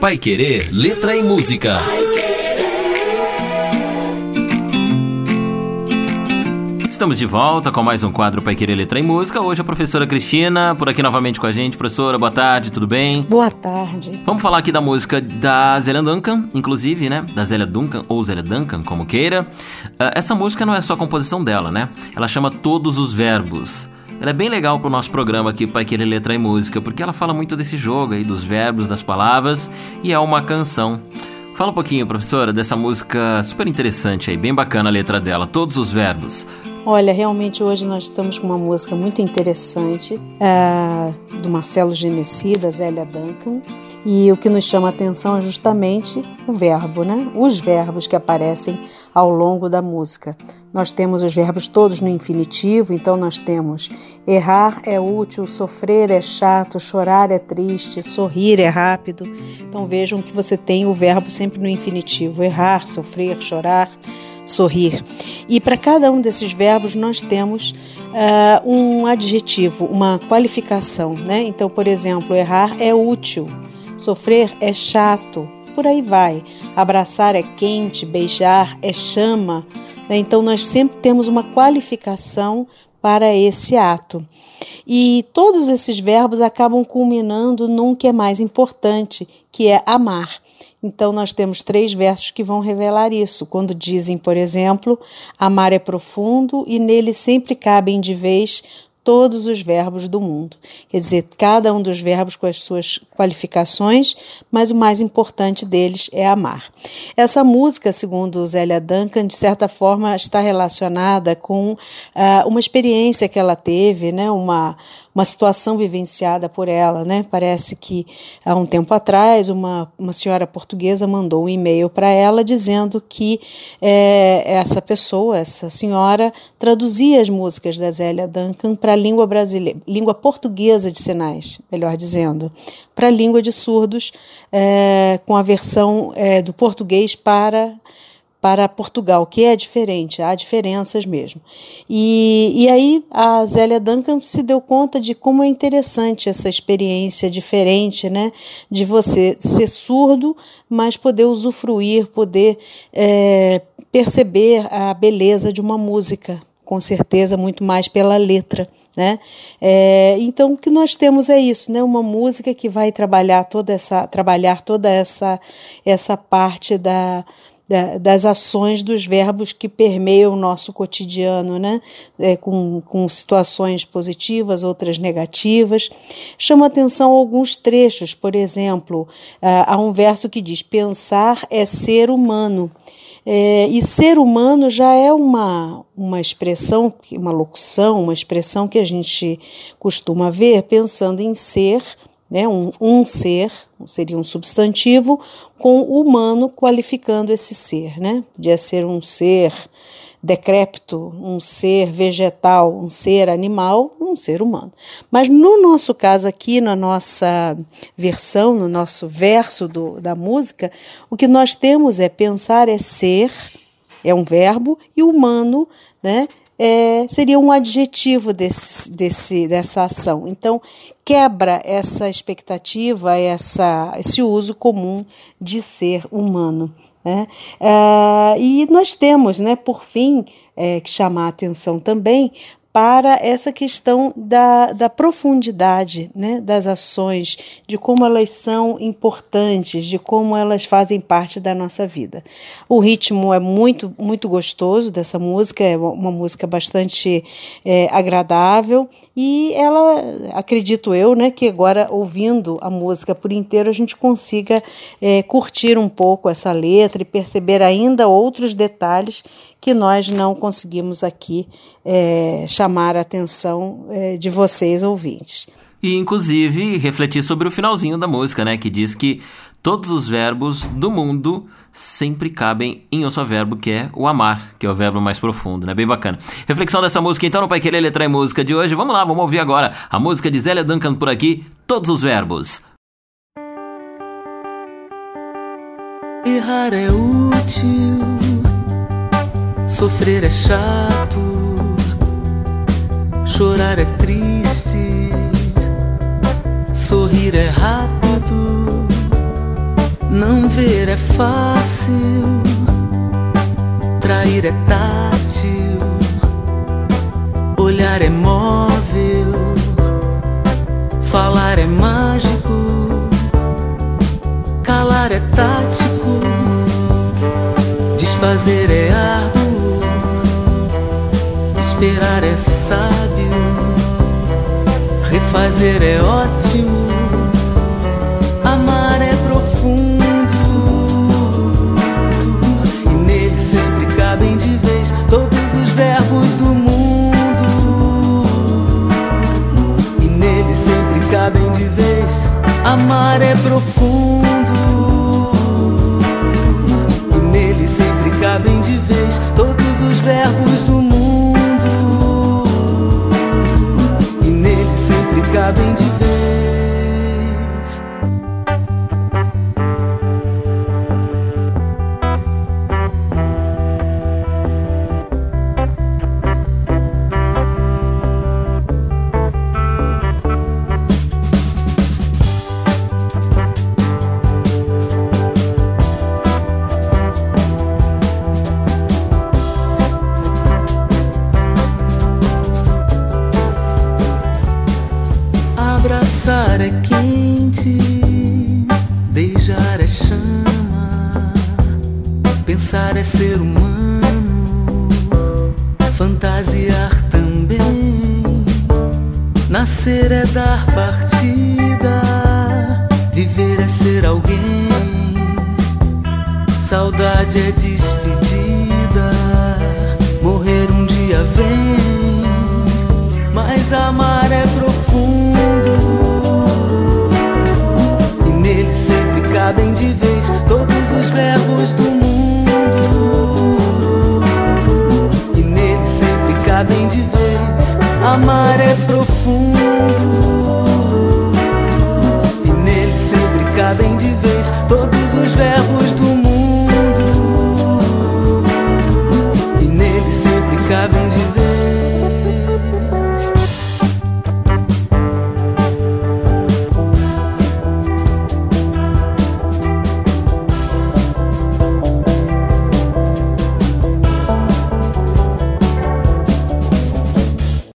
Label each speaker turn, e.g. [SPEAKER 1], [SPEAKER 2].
[SPEAKER 1] Pai Querer, letra e música. Estamos de volta com mais um quadro Pai Querer Letra e Música. Hoje a professora Cristina, por aqui novamente com a gente. Professora, boa tarde, tudo bem?
[SPEAKER 2] Boa tarde.
[SPEAKER 1] Vamos falar aqui da música da Zélia Duncan, inclusive, né? Da Zélia Duncan ou Zélia Duncan, como queira. Uh, essa música não é só a composição dela, né? Ela chama Todos os Verbos. Ela é bem legal pro nosso programa aqui, Pai Querer Letra e Música, porque ela fala muito desse jogo aí, dos verbos, das palavras, e é uma canção. Fala um pouquinho, professora, dessa música super interessante aí, bem bacana a letra dela, todos os verbos.
[SPEAKER 2] Olha, realmente hoje nós estamos com uma música muito interessante é, do Marcelo Genesi, da Zélia Duncan. E o que nos chama a atenção é justamente o verbo, né? Os verbos que aparecem ao longo da música. Nós temos os verbos todos no infinitivo, então nós temos errar é útil, sofrer é chato, chorar é triste, sorrir é rápido. Então vejam que você tem o verbo sempre no infinitivo: errar, sofrer, chorar, sorrir. E para cada um desses verbos nós temos uh, um adjetivo, uma qualificação, né? Então, por exemplo, errar é útil, sofrer é chato, por aí vai. Abraçar é quente, beijar é chama. Né? Então, nós sempre temos uma qualificação para esse ato. E todos esses verbos acabam culminando num que é mais importante, que é amar. Então, nós temos três versos que vão revelar isso. Quando dizem, por exemplo, amar é profundo e nele sempre cabem de vez todos os verbos do mundo. Quer dizer, cada um dos verbos com as suas qualificações, mas o mais importante deles é amar. Essa música, segundo Zélia Duncan, de certa forma está relacionada com uh, uma experiência que ela teve, né, uma uma situação vivenciada por ela, né? Parece que há um tempo atrás uma, uma senhora portuguesa mandou um e-mail para ela dizendo que é, essa pessoa, essa senhora, traduzia as músicas da Zélia Duncan para a língua brasileira, língua portuguesa de sinais, melhor dizendo, para a língua de surdos, é, com a versão é, do português para para Portugal, que é diferente, há diferenças mesmo. E, e aí a Zélia Duncan se deu conta de como é interessante essa experiência diferente, né? De você ser surdo, mas poder usufruir, poder é, perceber a beleza de uma música, com certeza muito mais pela letra. Né? É, então o que nós temos é isso, né? Uma música que vai trabalhar toda essa, trabalhar toda essa, essa parte da, das ações dos verbos que permeiam o nosso cotidiano, né? É, com, com situações positivas, outras negativas. Chama atenção alguns trechos, por exemplo, há um verso que diz: pensar é ser humano. É, e ser humano já é uma, uma expressão, uma locução, uma expressão que a gente costuma ver pensando em ser né? um, um ser, seria um substantivo, com humano qualificando esse ser. Né? Podia ser um ser decrépito, um ser vegetal, um ser animal, um ser humano. Mas no nosso caso aqui, na nossa versão, no nosso verso do, da música, o que nós temos é pensar é ser, é um verbo, e humano, né? é, seria um adjetivo desse, desse, dessa ação. Então, quebra essa expectativa, essa, esse uso comum de ser humano. Né? É, e nós temos, né, por fim, é, que chamar a atenção também para essa questão da, da profundidade né, das ações, de como elas são importantes, de como elas fazem parte da nossa vida. O ritmo é muito, muito gostoso dessa música, é uma música bastante é, agradável e ela, acredito eu, né, que agora ouvindo a música por inteiro a gente consiga é, curtir um pouco essa letra e perceber ainda outros detalhes que nós não conseguimos aqui é, chamar a atenção é, de vocês, ouvintes.
[SPEAKER 1] E, inclusive, refletir sobre o finalzinho da música, né? Que diz que todos os verbos do mundo sempre cabem em um só verbo, que é o amar, que é o verbo mais profundo, né? Bem bacana. Reflexão dessa música, então, no Pai Querer Letra e Música de hoje. Vamos lá, vamos ouvir agora a música de Zélia Duncan por aqui, Todos os Verbos.
[SPEAKER 3] Errar é útil Sofrer é chato, chorar é triste, Sorrir é rápido, não ver é fácil, trair é tátil, olhar é móvel, falar é mágico, calar é tático, desfazer é árduo, esperar é sábio, refazer é ótimo, amar é profundo. E nele sempre cabem de vez todos os verbos do mundo. E nele sempre cabem de vez amar é profundo. E nele sempre cabem de vez todos os verbos sempre cabem Abraçar é quente, beijar é chama, pensar é ser humano, fantasiar também. Nascer é dar partida, viver é ser alguém. Saudade é despedida, morrer um dia vem mas amar é